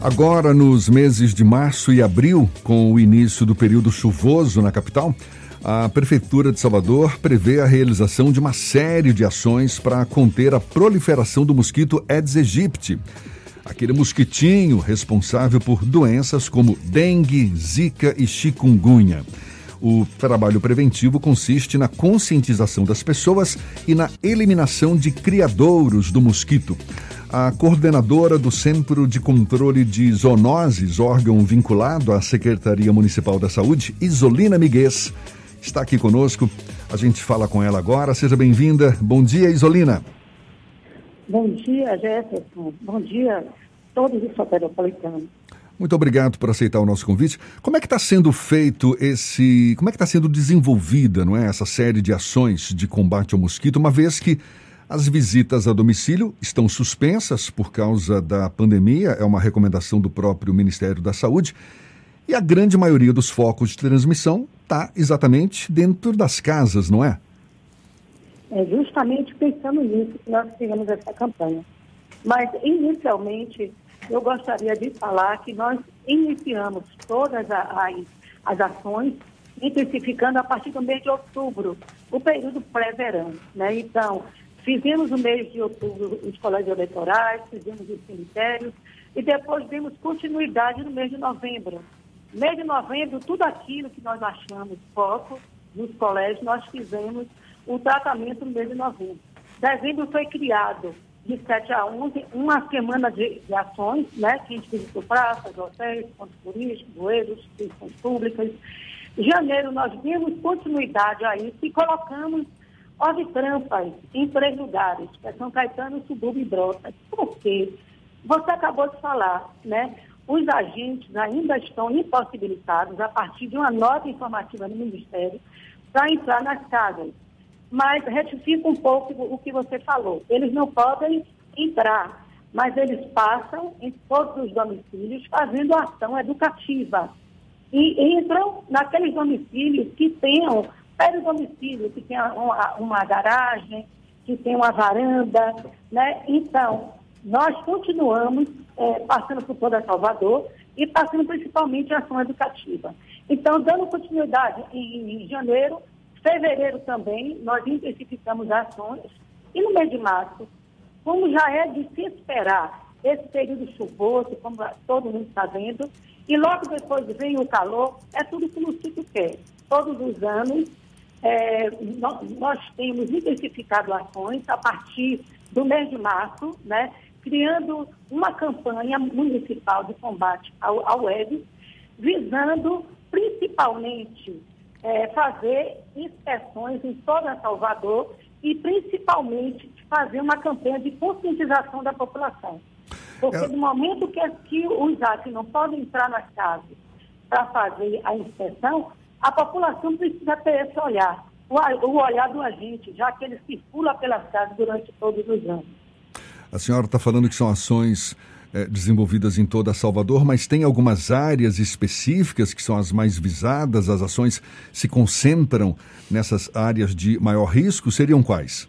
Agora, nos meses de março e abril, com o início do período chuvoso na capital, a Prefeitura de Salvador prevê a realização de uma série de ações para conter a proliferação do mosquito Aedes aegypti, aquele mosquitinho responsável por doenças como dengue, zika e chikungunya. O trabalho preventivo consiste na conscientização das pessoas e na eliminação de criadouros do mosquito. A coordenadora do Centro de Controle de Zoonoses, órgão vinculado à Secretaria Municipal da Saúde, Isolina Miguez, está aqui conosco. A gente fala com ela agora. Seja bem-vinda. Bom dia, Isolina. Bom dia, Jefferson. Bom dia todos os soteropolitanos. Muito obrigado por aceitar o nosso convite. Como é que está sendo feito esse. Como é que está sendo desenvolvida, não é? Essa série de ações de combate ao mosquito, uma vez que as visitas a domicílio estão suspensas por causa da pandemia, é uma recomendação do próprio Ministério da Saúde, e a grande maioria dos focos de transmissão está exatamente dentro das casas, não é? É justamente pensando nisso que nós fizemos essa campanha. Mas, inicialmente, eu gostaria de falar que nós iniciamos todas as, as ações, intensificando a partir do mês de outubro, o período pré-verão. Né? Então, fizemos no mês de outubro os colégios eleitorais, fizemos os cemitérios, e depois demos continuidade no mês de novembro. No mês de novembro, tudo aquilo que nós achamos foco nos colégios, nós fizemos o tratamento no mês de novembro. Dezembro foi criado de 7 a 11, uma semana de, de ações, né, que a gente visitou praças, hotéis, pontos turísticos, bueiros, instituições públicas. Janeiro, nós demos continuidade a isso e colocamos trampas em três lugares, que é São Caetano, Subúrbio e Brotas. Por quê? Você acabou de falar, né? Os agentes ainda estão impossibilitados, a partir de uma nota informativa no Ministério, para entrar nas casas mas retifica um pouco o que você falou. Eles não podem entrar, mas eles passam em todos os domicílios fazendo ação educativa. E entram naqueles domicílios que tenham, pede domicílio, que tenha uma, uma garagem, que tenha uma varanda, né? Então, nós continuamos é, passando por toda Salvador e passando principalmente a ação educativa. Então, dando continuidade em, em janeiro, Fevereiro também, nós intensificamos ações. E no mês de março, como já é de se esperar esse período chuvoso, como todo mundo está vendo, e logo depois vem o calor, é tudo que o mosquito quer. Todos os anos, é, nós, nós, temos intensificado ações a partir do mês de março, né, criando uma campanha municipal de combate ao, ao web, visando principalmente é, fazer inspeções em toda Salvador e principalmente fazer uma campanha de conscientização da população. Porque no momento que, que os atos não podem entrar nas casas para fazer a inspeção, a população precisa ter esse olhar, o, olhar do agente, já que ele circula pelas casas durante todos os anos. A senhora está falando que são ações é, desenvolvidas em toda Salvador, mas tem algumas áreas específicas que são as mais visadas, as ações se concentram nessas áreas de maior risco, seriam quais?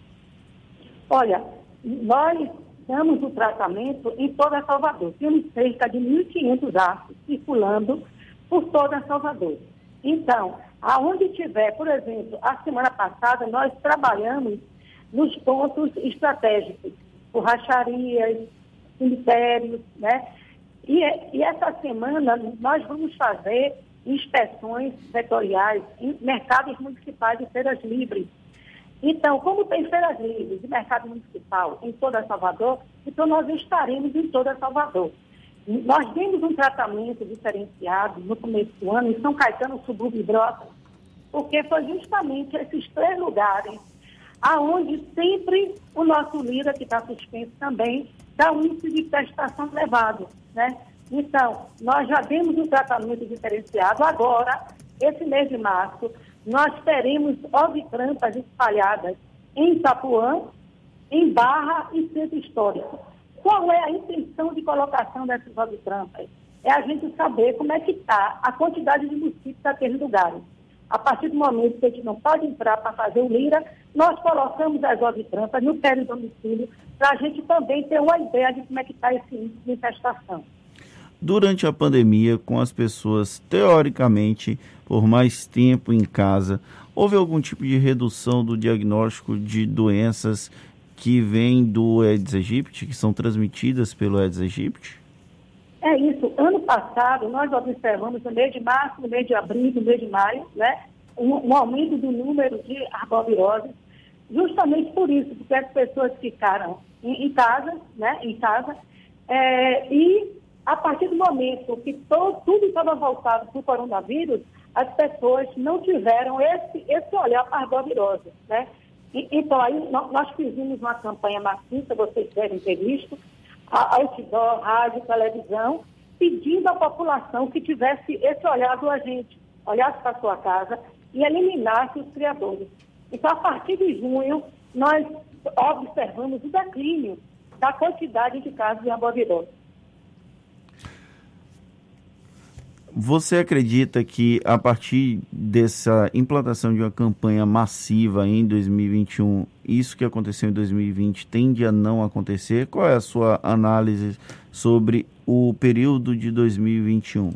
Olha, nós damos o tratamento em toda Salvador. Temos cerca de 1.500 arcos circulando por toda Salvador. Então, aonde tiver, por exemplo, a semana passada nós trabalhamos nos pontos estratégicos, borracharias, cemitérios, né? E, e essa semana nós vamos fazer inspeções setoriais em mercados municipais e feiras livres. Então, como tem feiras livres e mercado municipal em toda Salvador, então nós estaremos em toda Salvador. Nós demos um tratamento diferenciado no começo do ano em São Caetano, Subúrbio e Brotas, porque foi justamente esses três lugares aonde sempre o nosso líder, que está suspenso também, dá um índice de prestação elevado, né? Então, nós já demos um tratamento diferenciado. Agora, esse mês de março, nós teremos ovitrampas espalhadas em Itapuã, em Barra e Centro Histórico. Qual é a intenção de colocação dessas ovitrampas? É a gente saber como é que está a quantidade de mosquitos naqueles lugares. A partir do momento que a gente não pode entrar para fazer o lira, nós colocamos as ovitrampas no domicílio para a gente também ter uma ideia de como é que está esse índice de infestação. durante a pandemia, com as pessoas teoricamente por mais tempo em casa, houve algum tipo de redução do diagnóstico de doenças que vêm do Aedes aegypti, que são transmitidas pelo Aedes aegypti? É isso. Ano passado, nós observamos no mês de março, no mês de abril, no mês de maio, né, um, um aumento do número de arboviroses, justamente por isso, porque as pessoas ficaram em, em casa, né, em casa, é, e a partir do momento que todo, tudo estava voltado para o coronavírus, as pessoas não tiveram esse, esse olhar para a arbovirose, né? Então, aí nós fizemos uma campanha maciça, vocês devem ter visto, outdoor, rádio, televisão, pedindo à população que tivesse esse olhar do agente, olhasse para sua casa e eliminasse os criadores. Então, a partir de junho, nós observamos o declínio da quantidade de casos de arbovirose. Você acredita que a partir dessa implantação de uma campanha massiva em 2021, isso que aconteceu em 2020 tende a não acontecer? Qual é a sua análise sobre o período de 2021?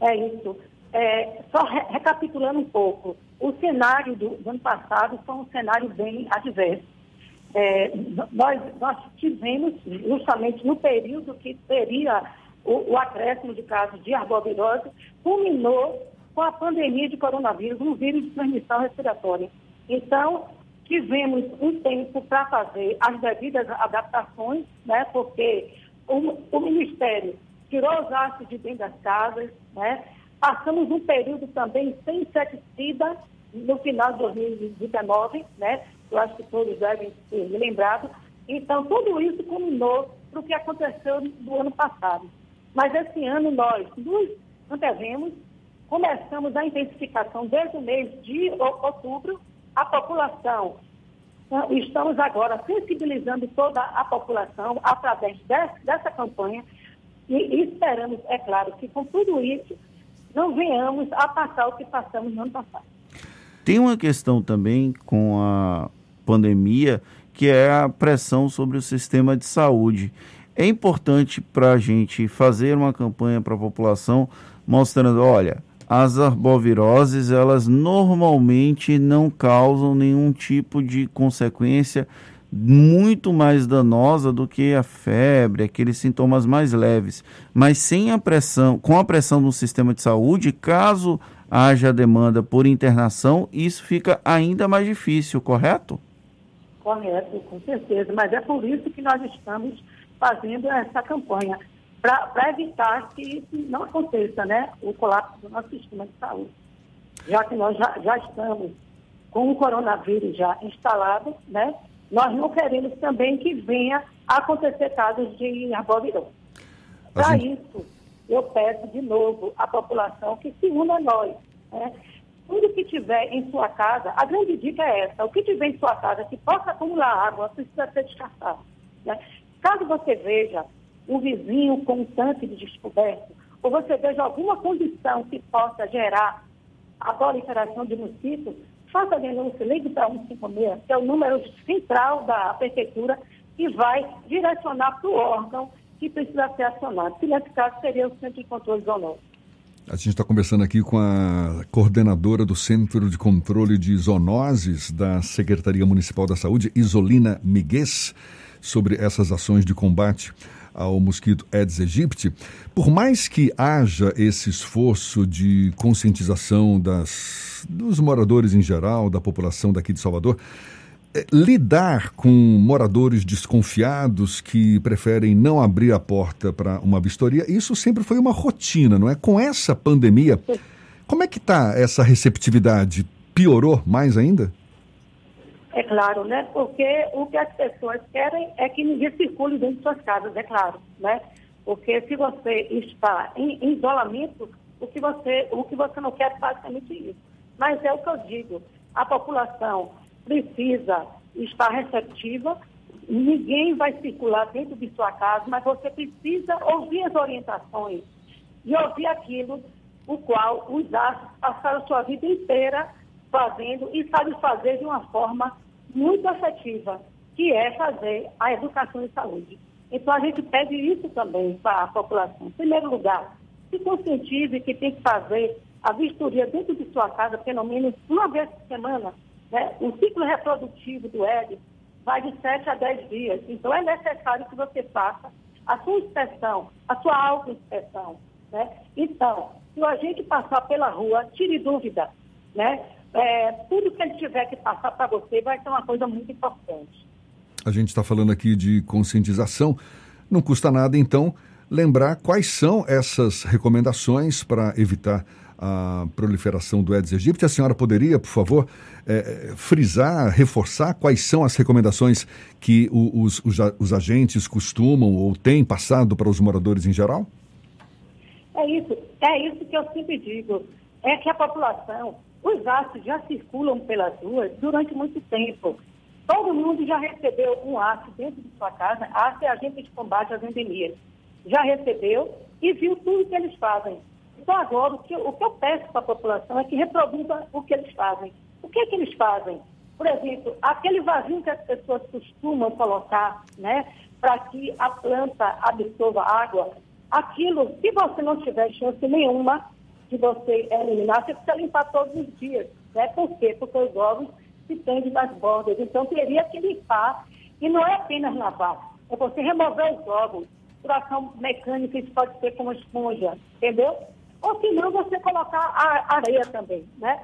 É isso. É, só re recapitulando um pouco, o cenário do, do, ano passado foi um cenário bem adverso. É, nós, nós tivemos, justamente no período que teria o, o acréscimo de casos de arbovirose, culminou com a pandemia de coronavírus, um vírus de transmissão respiratória. Então, tivemos um tempo para fazer as devidas adaptações, né, porque o, o Ministério tirou os aços de dentro das casas, né, passamos um período também sem inseticida no final de 2019, né, eu acho que todos devem ser lembrados. Então, tudo isso culminou para o que aconteceu no ano passado. Mas esse ano nós nos antevemos, começamos a intensificação desde o mês de outubro, a população. Então, estamos agora sensibilizando toda a população através dessa, campanha e esperamos, é claro, que com tudo isso não venhamos a passar o que passamos no ano passado. Tem uma questão também com a pandemia, que é a pressão sobre o sistema de saúde. É importante para a gente fazer uma campanha para a população mostrando, olha, as arboviroses, elas normalmente não causam nenhum tipo de consequência muito mais danosa do que a febre, aqueles sintomas mais leves. Mas sem a pressão, com a pressão no sistema de saúde, caso haja demanda por internação, isso fica ainda mais difícil, correto? Correto, com certeza. Mas é por isso que nós estamos fazendo essa campanha para evitar que isso não aconteça, né? O colapso do nosso sistema de saúde. Já que nós já, já estamos com o coronavírus já instalado, né? Nós não queremos também que venha a acontecer casos de arbovirose. Para gente... isso, eu peço de novo à população que se una a nós. Né? Tudo que tiver em sua casa, a grande dica é essa, o que tiver em sua casa que possa acumular água precisa ser descartado. Né? Caso você veja um vizinho com um tanque de descoberto, ou você veja alguma condição que possa gerar a proliferação de mosquitos, faça a denúncia, ligue para 156, que é o número central da prefeitura, e vai direcionar para o órgão que precisa ser acionado, que nesse caso seria o Centro de Controle Zoonótico. A gente está conversando aqui com a coordenadora do Centro de Controle de Zoonoses da Secretaria Municipal da Saúde, Isolina Miguez sobre essas ações de combate ao mosquito Aedes aegypti. Por mais que haja esse esforço de conscientização das, dos moradores em geral, da população daqui de Salvador, é, lidar com moradores desconfiados que preferem não abrir a porta para uma vistoria, isso sempre foi uma rotina, não é? Com essa pandemia, como é que está essa receptividade? Piorou mais ainda? É claro, né? Porque o que as pessoas querem é que ninguém circule dentro de suas casas, é claro, né? Porque se você está em, em isolamento, o que, você, o que você não quer é basicamente isso. Mas é o que eu digo, a população precisa estar receptiva, ninguém vai circular dentro de sua casa, mas você precisa ouvir as orientações e ouvir aquilo o qual os astros passaram a sua vida inteira fazendo e sabe fazer de uma forma muito efetiva, que é fazer a educação de saúde. Então a gente pede isso também para a população. Em primeiro lugar, se conscientize que tem que fazer a vistoria dentro de sua casa pelo menos uma vez por semana. Né? O ciclo reprodutivo do Ed vai de 7 a 10 dias. Então é necessário que você faça a sua inspeção, a sua autoinspeção. Né? Então, se a gente passar pela rua, tire dúvida. Né? É, tudo que ele tiver que passar para você vai ser uma coisa muito importante. A gente está falando aqui de conscientização. Não custa nada, então, lembrar quais são essas recomendações para evitar a proliferação do Aedes aegypti. A senhora poderia, por favor, é, frisar, reforçar quais são as recomendações que os, os, os, agentes costumam ou têm passado para os moradores em geral? É isso, é isso que eu sempre digo. É que a população, os aços já circulam pelas ruas durante muito tempo. Todo mundo já recebeu um aço dentro de sua casa, aço é agente de combate às endemias. Já recebeu e viu tudo que eles fazem. Então, agora, o que, o que eu peço para a população é que reproduza o que eles fazem. O que é que eles fazem? Por exemplo, aquele vasinho que as pessoas costumam colocar, né, para que a planta absorva água, aquilo, se você não tiver chance nenhuma de você eliminar, você precisa limpar todos os dias. Né? Por quê? Porque os ovos se tendem nas bordas. Então, teria que limpar. E não é apenas lavar, é você remover os ovos. Por ação mecânica, isso pode ser com esponja, entendeu? Ou se não, você colocar a areia também, né?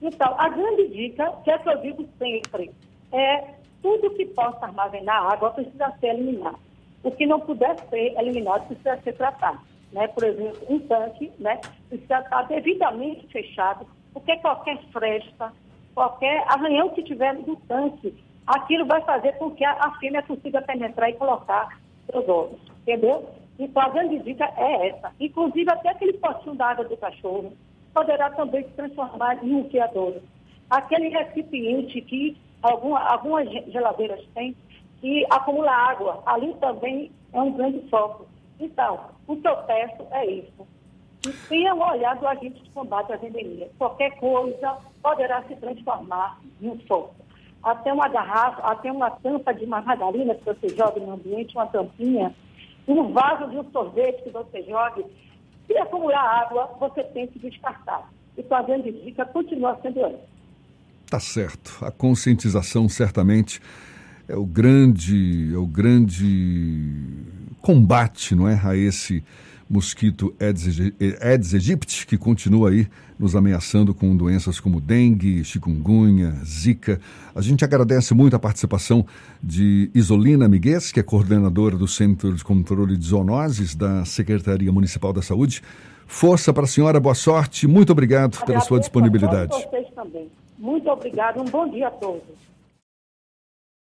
Então, a grande dica, que é que eu digo sempre, é tudo que possa armazenar água precisa ser eliminado. O que não puder ser eliminado precisa ser tratado. Né? Por exemplo, um tanque né, precisa estar devidamente fechado, porque qualquer fresta, qualquer arranhão que tiver no tanque, aquilo vai fazer com que a, fêmea consiga penetrar e colocar seus ovos. Entendeu? Então, a grande dica é essa. Inclusive, até aquele potinho d'água do cachorro poderá também se transformar em um criador. Aquele recipiente que alguma, algumas geladeiras têm, que acumula água, ali também é um grande foco. Então, o que eu peço é isso. E tenha um olhar do agente de combate à endemia. Qualquer coisa poderá se transformar em um foco. Até uma garrafa, até uma tampa de margarina que você joga no ambiente, uma tampinha, um vaso de um sorvete que você jogue, se acumular água, você tem que descartar. Então a grande dica continua sendo essa. Tá certo. A conscientização certamente é o grande, é o grande combate, não é, a esse mosquito Aedes aegypti, que continua aí nos ameaçando com doenças como dengue, chikungunya, zika. A gente agradece muito a participação de Isolina Miguez, que é coordenadora do Centro de Controle de Zoonoses da Secretaria Municipal da Saúde. Força para a senhora, boa sorte, muito obrigado Agradeço pela sua disponibilidade. A vocês também. Muito obrigado, um bom dia a todos.